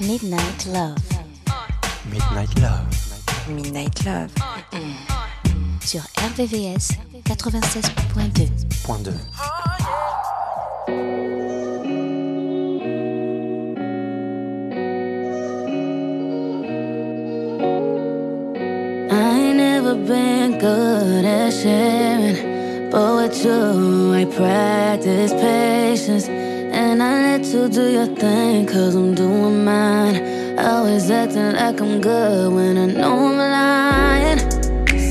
Midnight Love. Midnight Love. Midnight Love. Sur RVVS 96.2. Point 2. I ain't never been good at sharing, but with you, I practice patience. And I let you do your thing, cause I'm doing mine. Always acting like I'm good when I know I'm lying.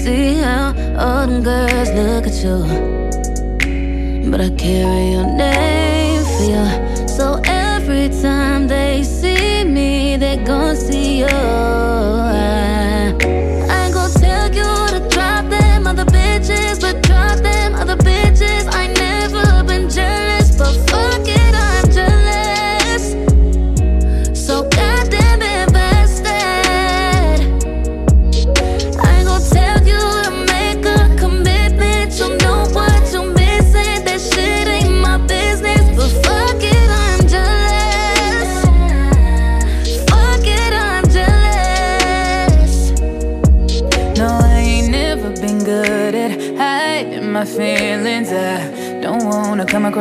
See how all them girls look at you, but I carry your name for you. So every time they see me, they gon' see you.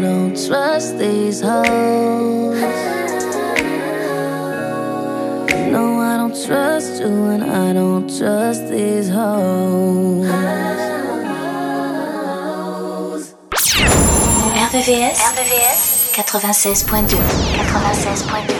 I don't trust these hoes. I don't trust you, and I don't trust these hoes. RVVS 96.2. 96.2.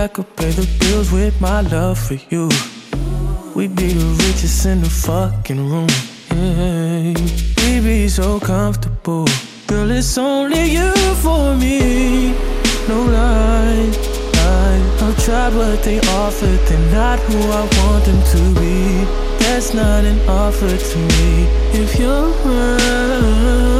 I could pay the bills with my love for you. We'd be the richest in the fucking room. Yeah. We'd be so comfortable. Girl, it's only you for me. No lie, lie. I've tried what they offered. They're not who I want them to be. That's not an offer to me. If you're around,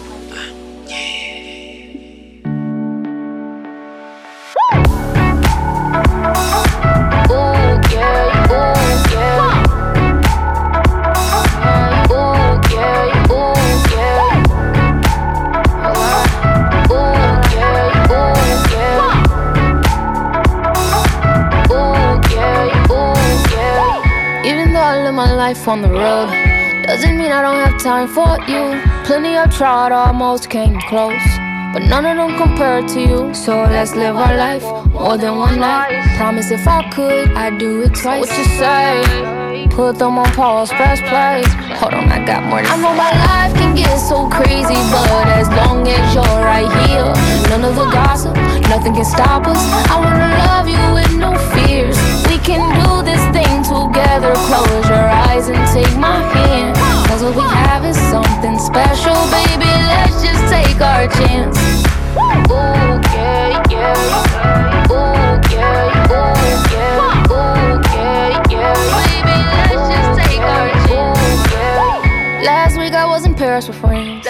life on the road, doesn't mean I don't have time for you. Plenty I've tried, almost came close. But none of them compare to you. So let's live our life more than one night. Promise if I could, I'd do it twice. What you say? Put them on pause, press play. Hold on, I got more I know my life can get so crazy, but as long as you're right here, none of the gossip, nothing can stop us. I wanna love you with no fears. We can do together. Close your eyes and take my hand. Cause what we have is something special, baby. Let's just take our chance. Ooh, yeah, yeah. Ooh, yeah, ooh, yeah. Ooh, yeah, yeah. Baby, let's just take our chance. Last week I was in Paris with friends.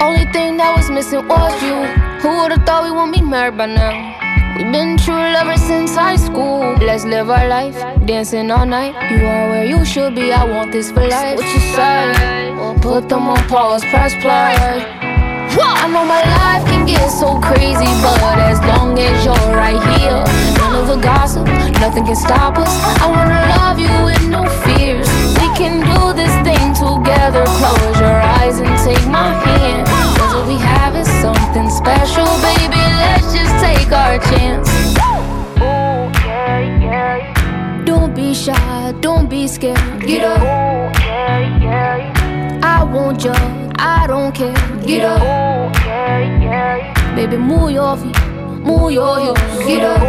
Only thing that was missing was you. Who would've thought we wouldn't be married by now? We've been true lovers since high school. Let's live our life, dancing all night. You are where you should be. I want this for life. What you say? Put them on pause, press play. I know my life can get so crazy, but as long as you're right here, none of the gossip, nothing can stop us. I wanna love you with no fears. We can do this thing together. Close your eyes and take my hand. We have is something special, baby. Let's just take our chance. Don't be shy, don't be scared. Get up. I won't judge, I don't care. Get up. Baby, move your feet, move your hips. Get up.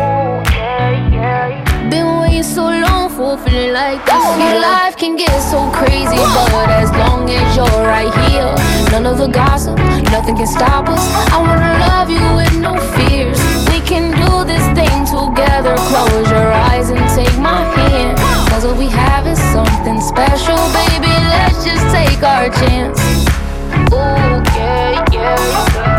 Been waiting so long for feeling like this. Your life can get so crazy, but as long as you're right here, none of the gossip, nothing can stop us. I wanna love you with no fears. We can do this thing together. Close your eyes and take my hand. Cause what we have is something special, baby. Let's just take our chance. Ooh, yeah, yeah. yeah.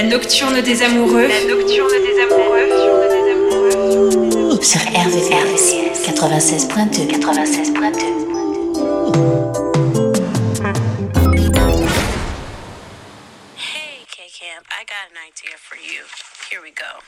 La nocturne des amoureux. La nocturne des amoureux. Sur RVCS 96.2 96.2 Hey, K Camp, I got an idea for you. Here we go.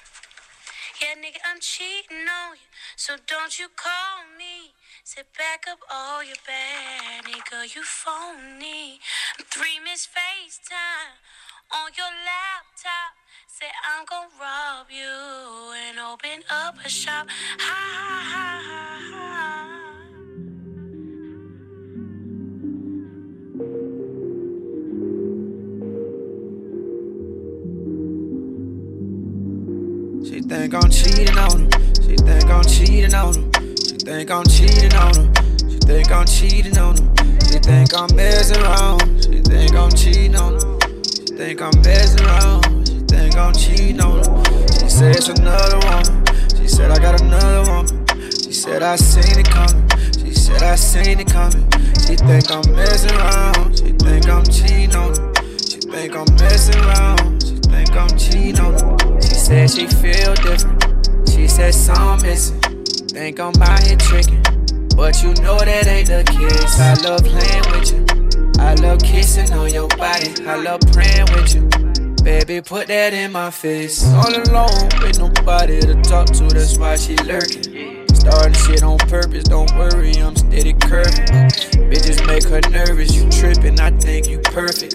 Yeah, nigga, I'm cheating on you, so don't you call me. Sit back up all your bad, nigga, you phony. I'm three miss FaceTime on your laptop. Say I'm gonna rob you and open up a shop. Ha ha ha ha ha. She think I'm cheating on her. She think I'm cheating on her. She think I'm cheating on her. She think I'm cheating on her. She think I'm messing around. She think I'm cheating on her. Think I'm messing around. She think I'm cheating on her. She said it's another woman. She said I got another woman. She said I seen it coming. She said I seen it coming. She think I'm messing around. She think I'm cheating on her. She think I'm messing around. She think I'm cheating on her. She said she feel different. She said something missing. Think I'm out here tricking. But you know that ain't the case. I love playing with you. I love kissing on your body. I love praying with you. Baby, put that in my face. All alone with nobody to talk to, that's why she lurking. Starting shit on purpose, don't worry, I'm steady curving. Bitches make her nervous, you tripping, I think you perfect.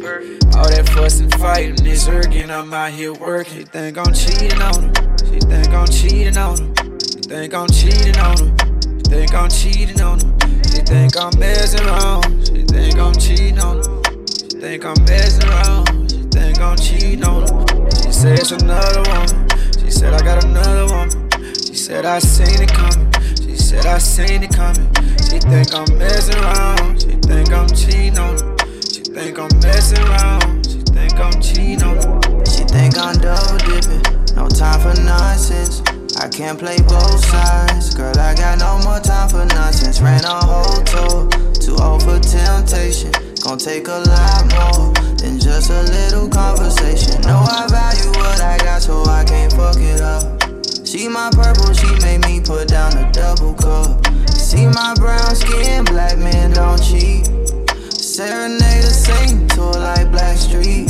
All that fuss and fighting is irking, I'm out here working. She think I'm cheating on her, she think I'm cheating on her. She think I'm cheating on her, she think I'm cheating on her. She think I'm messing around, think I'm cheating on her. She think I'm messing around, she think I'm cheating on her. She said it's another woman, she said I got another woman. She said I seen it coming. She said I seen it coming. She think I'm messing around. She think I'm cheating on her. She think I'm messing around. She think I'm cheating on her. She think I'm double dipping, no time for nonsense. I can't play both sides, girl. I got no more time for nonsense. Ran a whole tour, too old for temptation. Gonna take a lot more than just a little conversation. Know I value what I got, so I can't fuck it up. See my purple, she made me put down a double cup. See my brown skin, black men don't cheat. Serenade a Satan to like Blackstreet.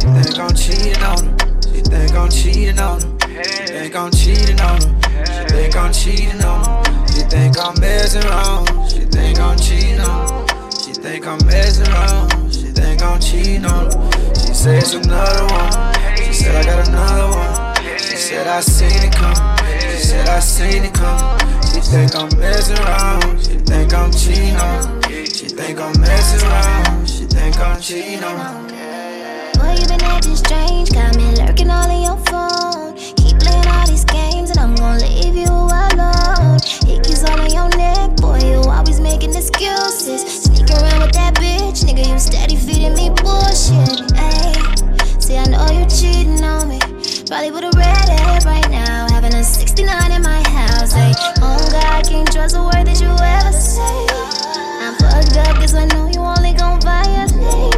She think I'm cheating on her. She think I'm cheating on her. She think I'm cheating on her. She think I'm cheating on her. She think I'm messing around. She think I'm cheating on her. She think I'm messing around. She think I'm cheating on her. She it's another one. She said I got another one. She said I seen it coming. She said I seen it coming. She think I'm messing around. She think I'm cheating on her. She think I'm messing around. She think I'm cheating on her. Boy, you been acting strange, got me lurking all in your phone. I'm gonna leave you alone. Hickeys all on your neck, boy, you always making excuses. Sneak around with that bitch, nigga, you steady feeding me bullshit. Ayy, see, I know you cheating on me. Probably with a red hair right now, having a 69 in my house. Ayy, oh God, can't trust a word that you ever say. I'm fucked up, cause I know you only gon' violate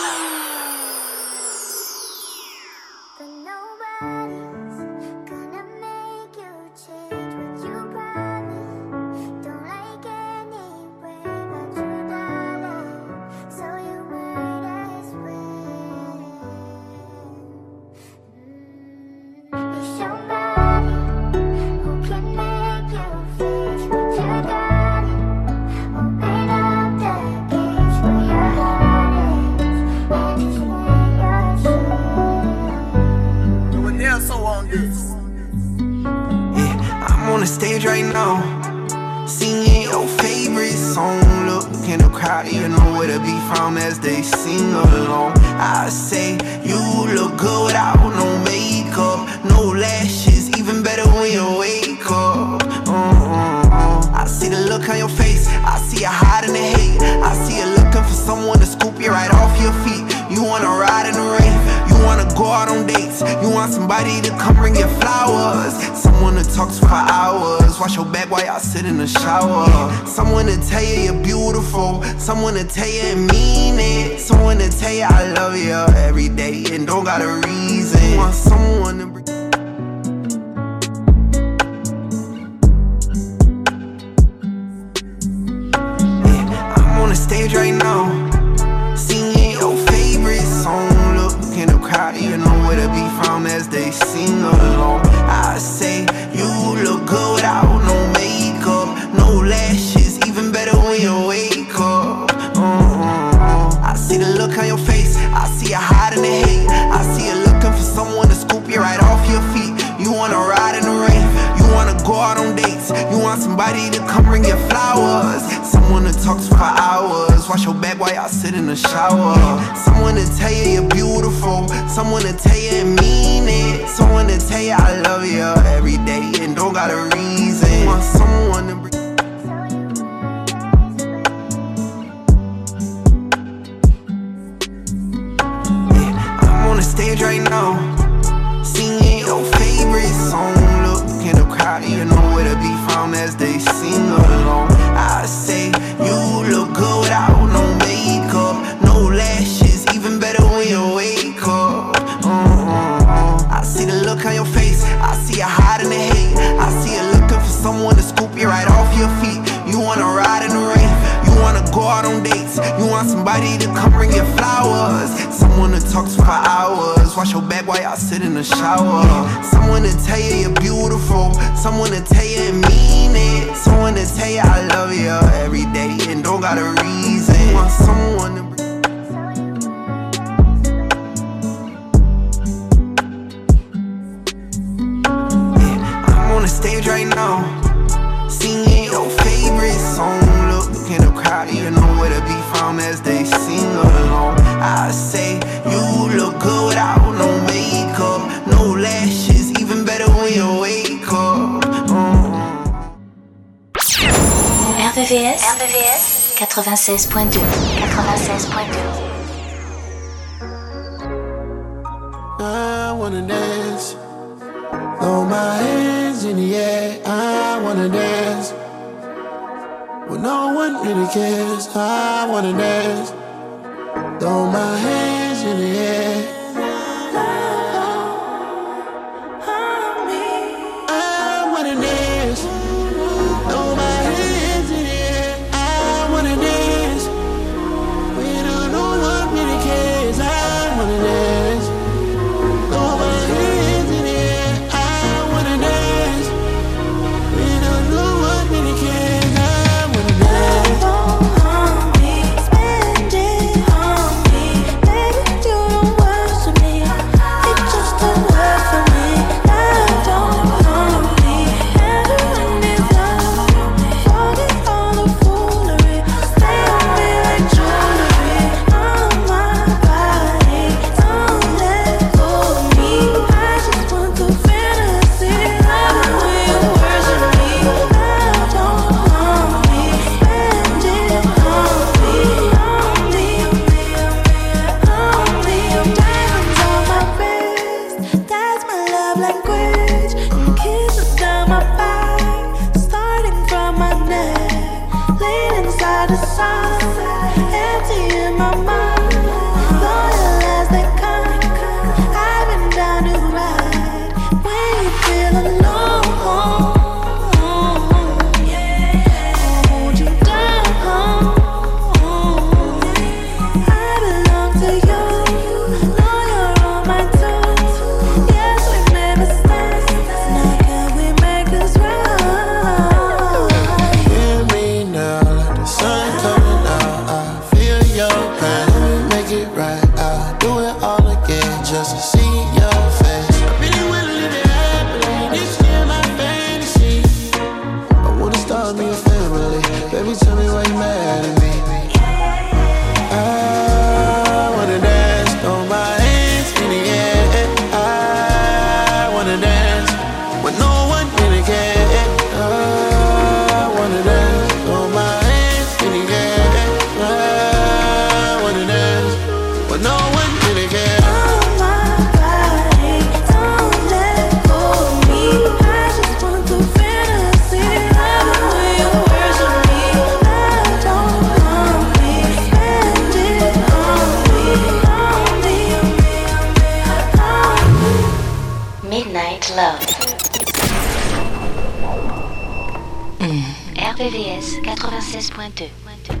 on the stage right now. Singing your favorite song. Look in the crowd, you know where to be found as they sing along. I say, you look good without no makeup, no lashes, even better when you wake up. Uh-uh-uh. I see the look on your face, I see you hiding the hate. I see you looking for someone to scoop you right off your feet. You wanna ride in the rain, you wanna go out on dates, you want somebody to come bring you flowers, someone to talk to for hours, wash your back while y'all sit in the shower, someone to tell you you're beautiful, someone to tell you and mean it, someone to tell you I love you every day and don't got a reason. You want someone to you know where to be found as they sing along. I say, you look good without no makeup, no lashes, even better when you wake up. Uh-uh-uh. I see the look on your face, I see you hiding the hate. I see you looking for someone to scoop you right off your feet. You wanna ride in the rain, you wanna go out on dates, you want somebody to come bring you flowers, someone to talk to for hours, wash your back while y'all sit in the shower, someone to tell you you're beautiful, someone to tell you and mean it, someone to tell you I love you every day and don't got a reason. Want someone to bring I'm on the stage right now, singing your favorite song. Look in the crowd, you know where to be found as they sing sit in the shower, someone to tell you you're beautiful, someone to tell you and mean it, someone to tell you I love you every day and don't got a reason. Want someone to RVVS, RVVS 96.2 96.2 I wanna dance. Throw my hands in the air. I wanna dance. When no one really cares. I wanna dance. Throw my hands in the air. 96.2.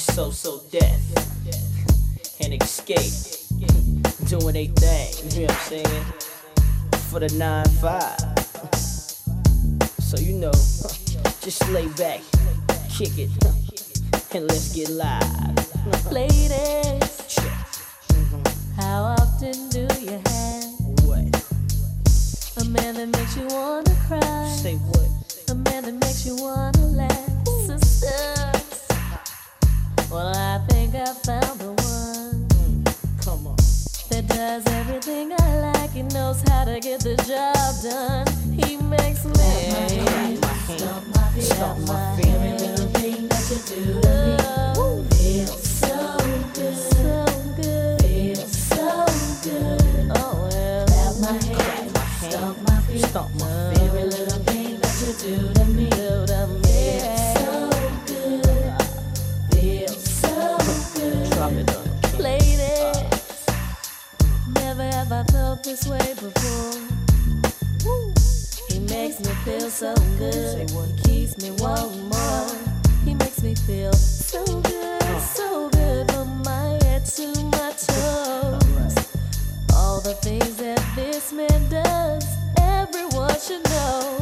so so death and escape. Doing they thing, you know what I'm saying? For the 9-5. So you know, just lay back, kick it, and let's get live. Ladies, how often do you have What? a man that makes you wanna cry? Say what? A man that makes you wanna laugh, sisters. Well, I think I found the one Come on. that does everything I like. He knows how to get the job done. He makes me Stomp my feet. Stomp my feet. everything that you do to me. Feels so good, so good, feels so good. Oh well, grab my hand, stomp my feet, Stomp my every this way before. He makes me feel so good. He keeps me wanting more. He makes me feel so good, so good from my head to my toes. All the things that this man does, everyone should know.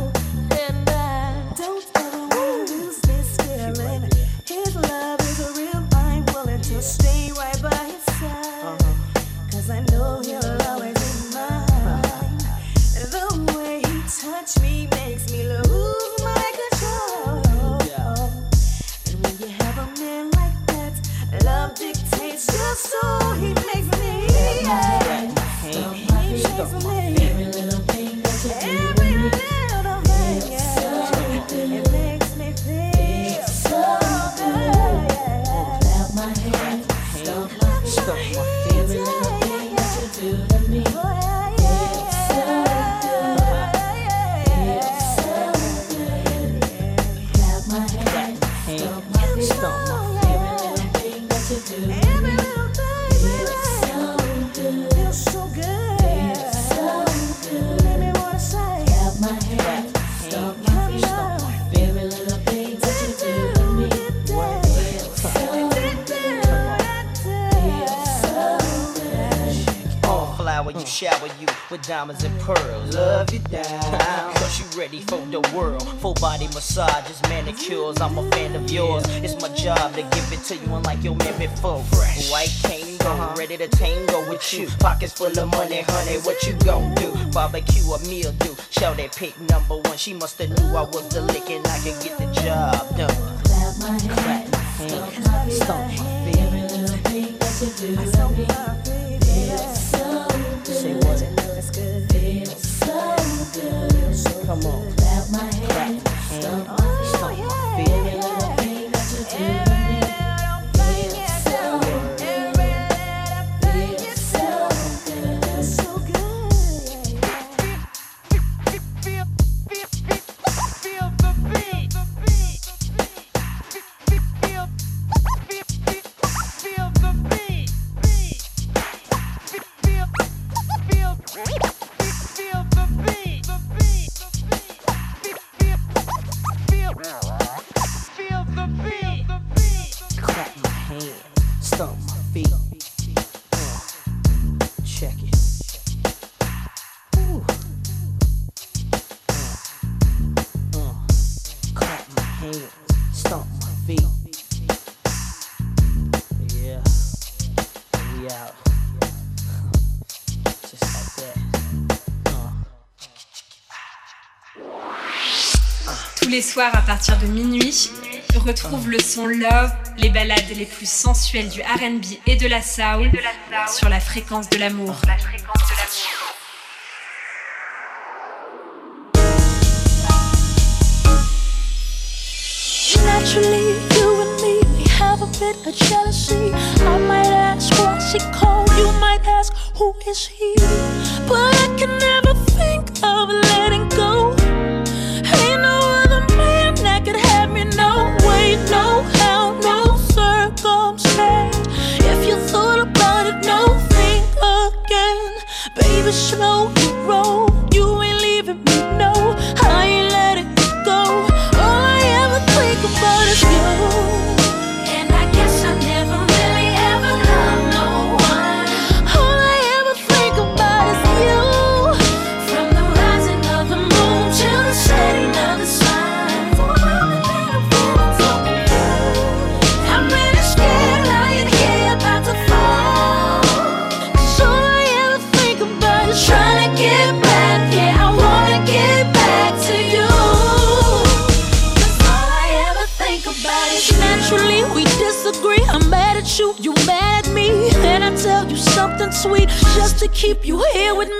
Body massages, manicures. I'm a fan of yours. It's my job to give it to you unlike your man before. White Kangol, uh-huh. ready to tango with you. Pockets full of money, honey. What you gon' do? Barbecue a meal do. Shout that pick number one. She musta knew I was the lick and I could get the job done. Clap my hands, Clap my hands, stomp Tous les soirs à partir de minuit, retrouve le son Love, les balades les plus sensuelles du RB et de la soul sur la fréquence de l'amour. Naturally, you and me, we have a bit of jealousy. I might ask what's he called, you might ask who is he? But I can never to keep you here with me.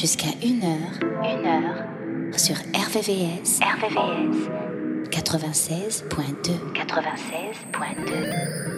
jusqu'à 1h. 1h. Sur RVVS. RVVS. 96.2. 96.2.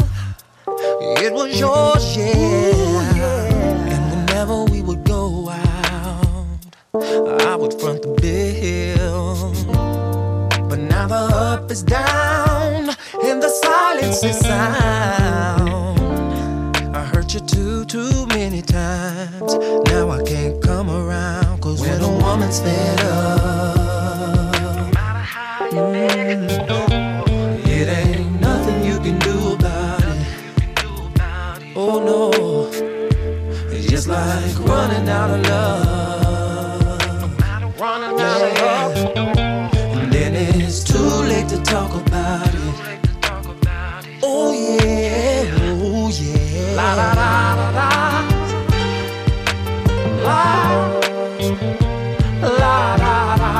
It was yours, yeah. And whenever we would go out, I would front the bill. But now the up is down and the silence is sound. I hurt you too, too many times. Now I can't come around. Cause when, a woman's fed up, no matter how you mm-hmm. Oh no, it's just like running out of love. Running out of love. And then it's too late to talk about it. Oh yeah, oh yeah. La la la. La la la la.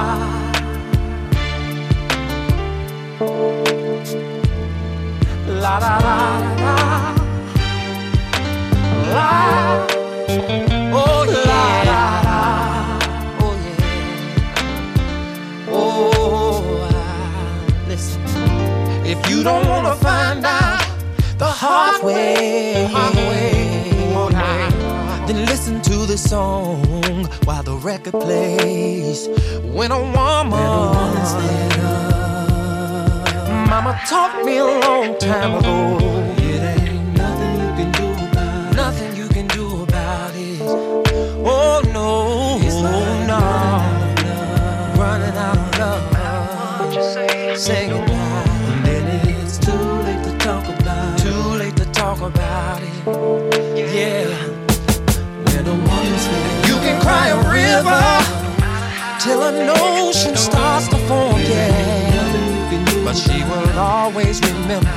La la la. la. Way, hard way, nah, then listen to the song while the record plays. When a woman, Mama taught me a long time ago. It ain't nothing you can do about it. Nothing you can do about it. Oh no, no. Running out of love. Say goodbye. And Yeah. When a woman's there, you can cry a river till an ocean starts to form. Yeah. But she will always remember.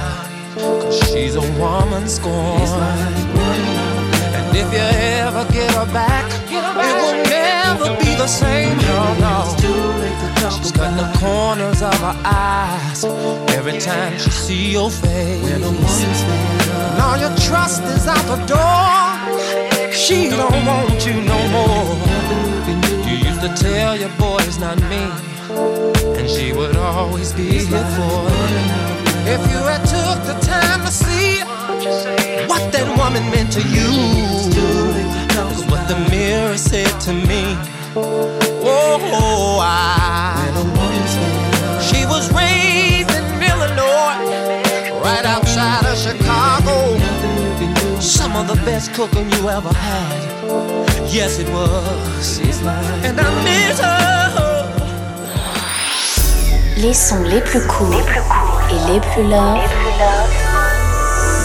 Cause she's a woman scorned. And if you ever get her back, it will never be the same. No, no. She's cutting the corners of her eyes every time she see your face. All your trust is out the door. She don't want you no more. You used to tell your boy it's not me, and she would always be here for you. If you had took the time to see what that woman meant to you, is what the mirror said to me. Oh, oh I. Les sons les plus courts et les plus love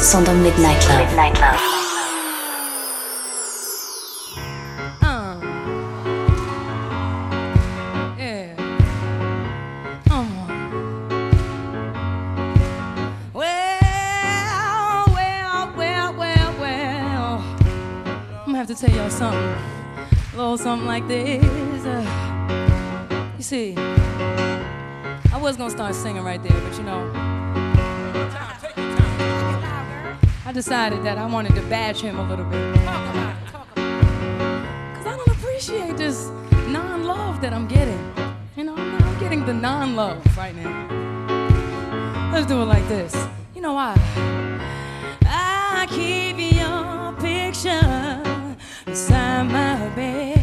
sont dans Midnight Love. To tell y'all something. A little something like this. Uh, you see, I was gonna start singing right there, but you know. I decided that I wanted to bash him a little bit. Because I don't appreciate this non love that I'm getting. You know, I'm, not getting the non love right now. Let's do it like this. You know why? I keep your picture my bed.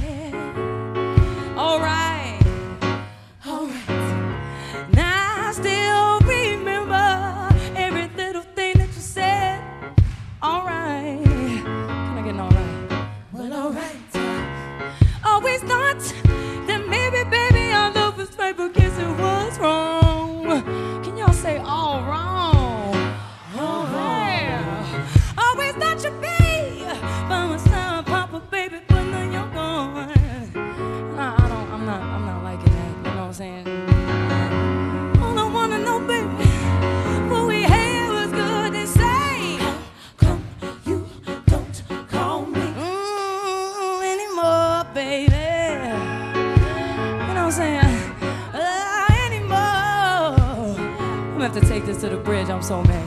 This to the bridge. I'm so mad.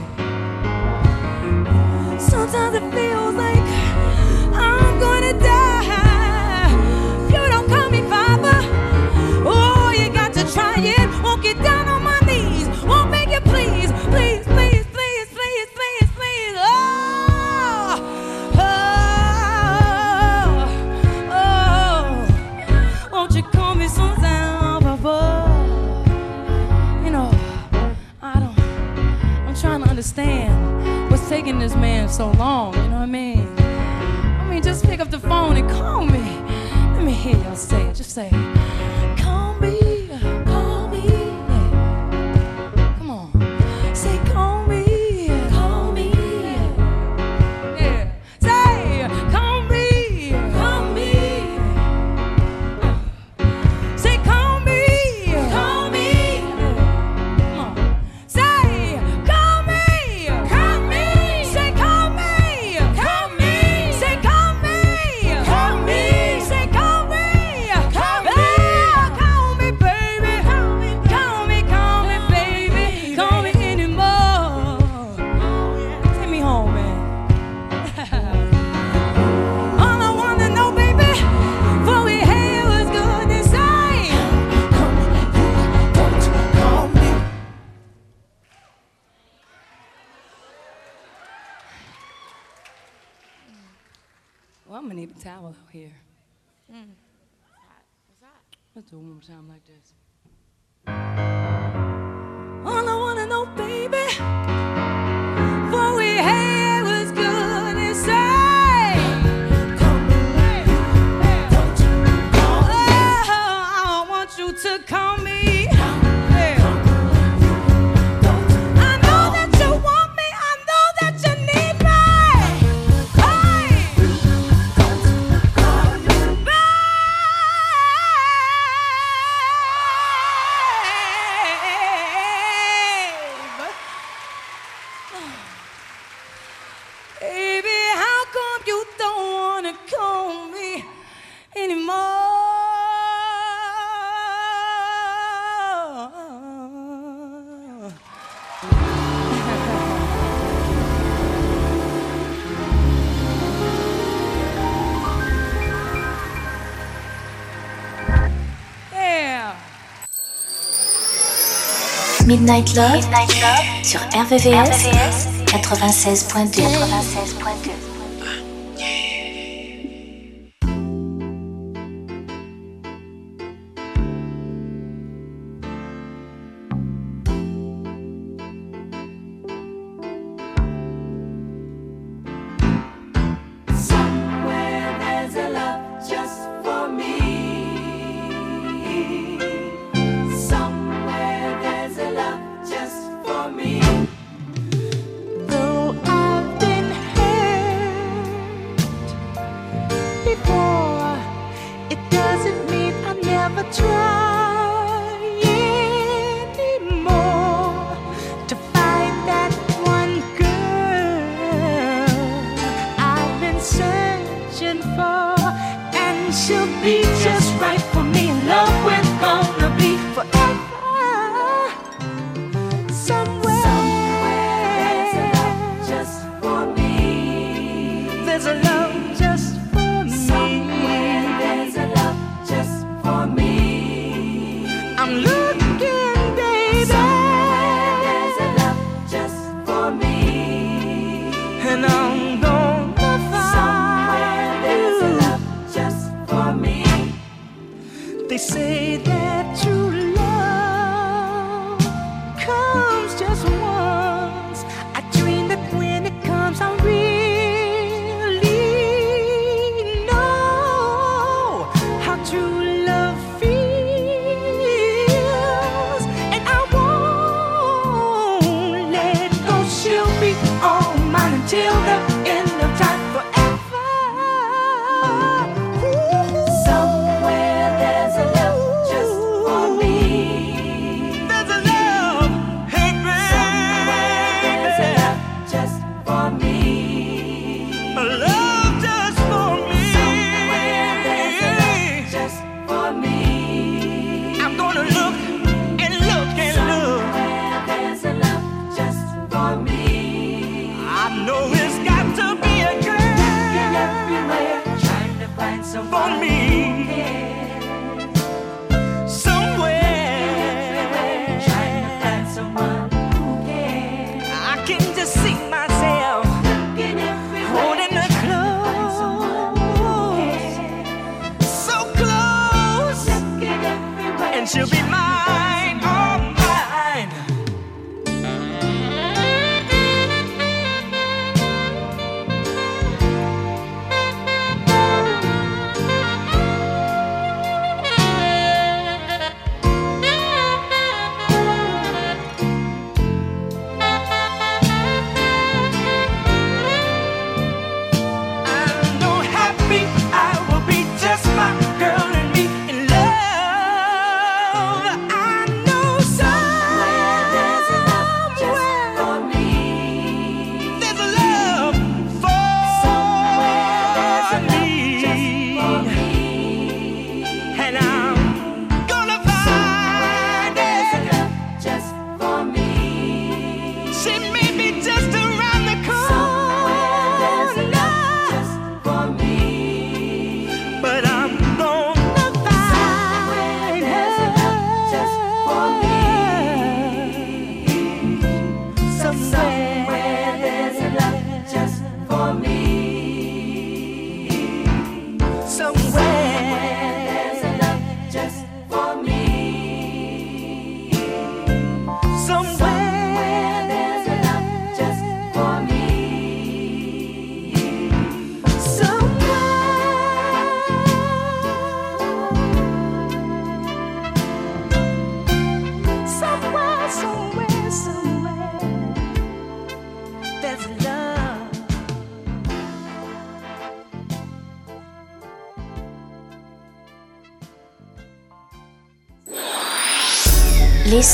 Sometimes it feels like I'm gonna die. You don't call me Papa. Oh, you got to try it. Won't get down on understand what's taking this man so long. You know what I mean? I mean, just pick up the phone and call me. Let me hear y'all say it. Just say, call So one more time like this. All I wanna know, baby. anymore. Midnight Love, Midnight Love sur RVVS, RVVS 96.2. 96.2.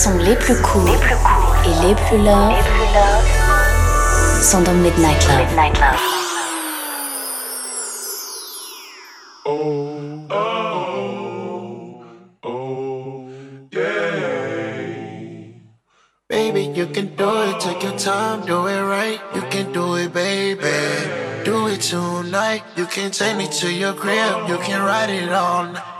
sons les plus courts et les plus love sont dans Midnight Love. Baby, you can do it, take your time, do it right. You can do it, baby. Do it tonight. You can take me to your crib, you can ride it all night.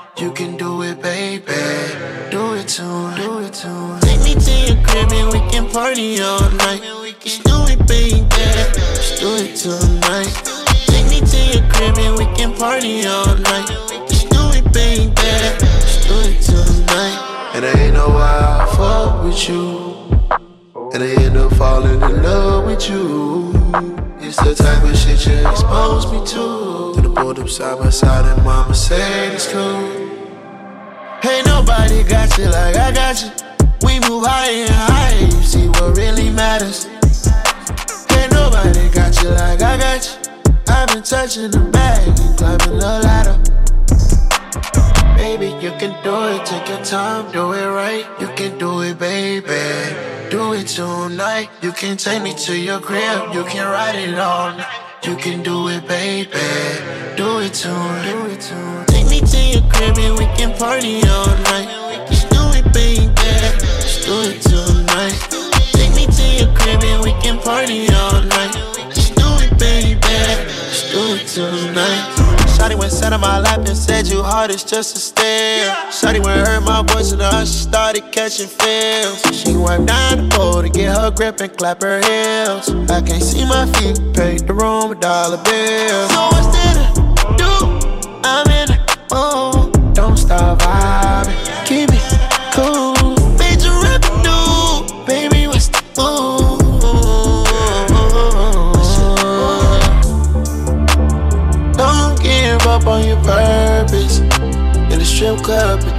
We can party all night. Just do it, baby. Just do it tonight. Take me to your crib and we can party all night. Just do it, baby. Just do it tonight. And I ain't know why I fuck with you. And I end up falling in love with you. It's the type of shit you expose me to. Then I pulled up side by side and mama said it's cool. Ain't nobody got you like I got you. We move higher and higher, you see what really matters. Ain't nobody got you like I got you. I've been touching the bag and climbing the ladder. Baby, you can do it, take your time, do it right. You can do it, baby. Do it tonight. You can take me to your crib, you can ride it night. You can do it, baby. Do it tonight. Take me to your crib and we can party all night. Do it tonight. Take me to your crib and we can party all night. Just do it, baby. Just do it tonight. Shotty went sat on my lap and said you hard as just a stare. Shotty went heard my voice and her she started catching feels. She wiped down the pole to get her grip and clap her heels. I can't see my feet, paid the room a dollar bill. So what's there to do? I'm in the mood. Don't stop vibing, keep it cool.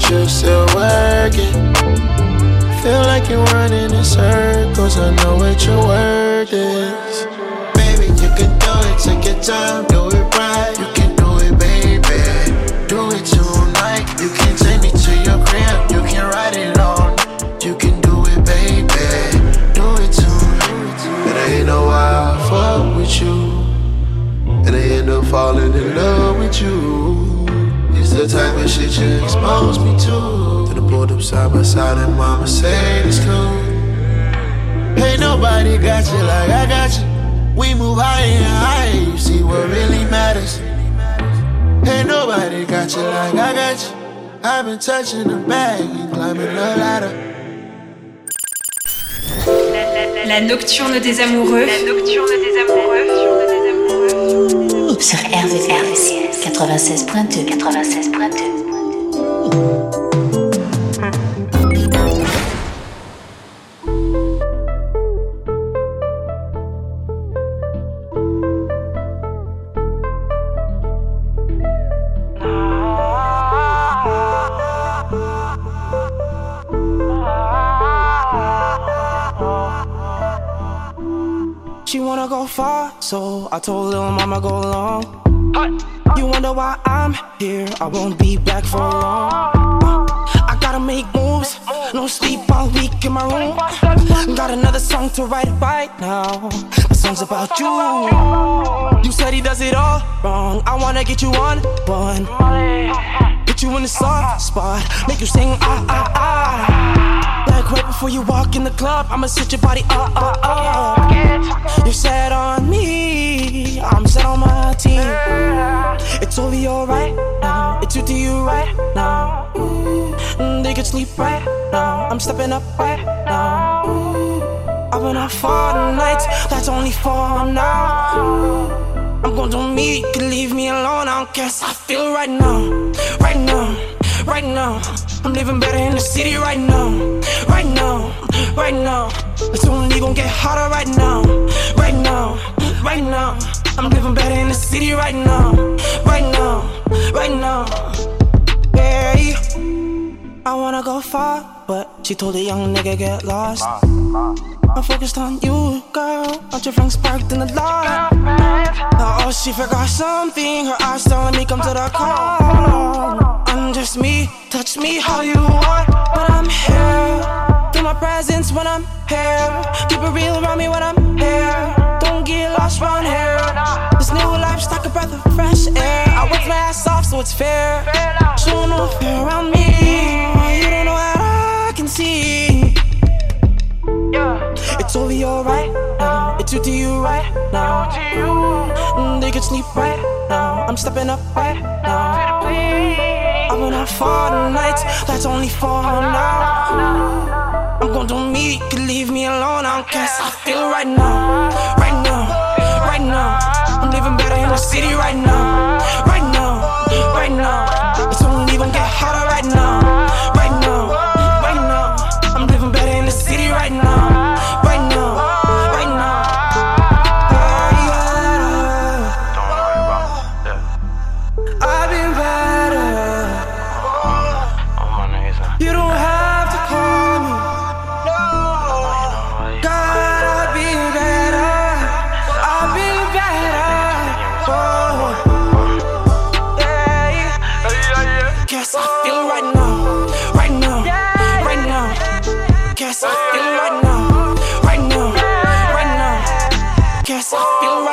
You're still working. Feel like you're running in circles. I know what your word is. Baby, you can do it. Take your time, do it right. You can do it, baby. Do it tonight. You can take me to your crib. You can ride it on. You can do it, baby. Do it tonight. And I ain't know why I fuck with you. And I end up falling in love with you. The type of shit you expose me to. Then I pulled up side by side and mama said it's cool. Ain't nobody got you like I got you. We move higher and higher, you see what really matters. Ain't nobody got you like I got you. I've been touching the bag and climbing the ladder. La nocturne des amoureux. La nocturne des amoureux. Sur RVRVCS 96.2 96.2 far, so I told little mama go along. You wonder why I'm here? I won't be back for long. I gotta make moves, no sleep all week in my room. Got another song to write right now. The song's about you. You said he does it all wrong. I wanna get you on one. Put you in the soft spot, make you sing ah ah ah. Like right before you walk in the club, I'ma set your body up up up. You're set on me, I'm set on my team. It's over, you're right now. It's you to you right now. Mm, Could sleep right now. I'm stepping up right now. I've been out for the nights, that's only for now. I'm going to me, you can leave me alone. I don't guess I feel right now, right now, right now. I'm living better in the city right now, right now, right now. It's only gonna get hotter right now, right now, right now. I'm living better in the city right now, right now, right now. Hey, I wanna go far, but she told a young nigga get lost. I'm focused on you, girl. Aren't your friends parked in the lot? Oh, she forgot something. Her eyes telling me come to the call. I'm just me, touch me how you want, but I'm here. Feel my presence when I'm here. Keep it real around me when I'm here. Don't get lost around here. This new life's like a breath of fresh air. I work my ass off, so it's fair. Showin' no fear around me. You don't know how I can see. It's over your right now. It's you to you right now. Mm, they can sleep right now. I'm stepping up right now. I'm going out for the. That's only for now. Ooh. I'm gon' do me, you can leave me alone. I don't care. I feel right now, right now, right now. I'm living better in the city right now, right now, right now.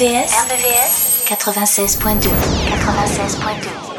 RBVS, RBVS 96.2 96.2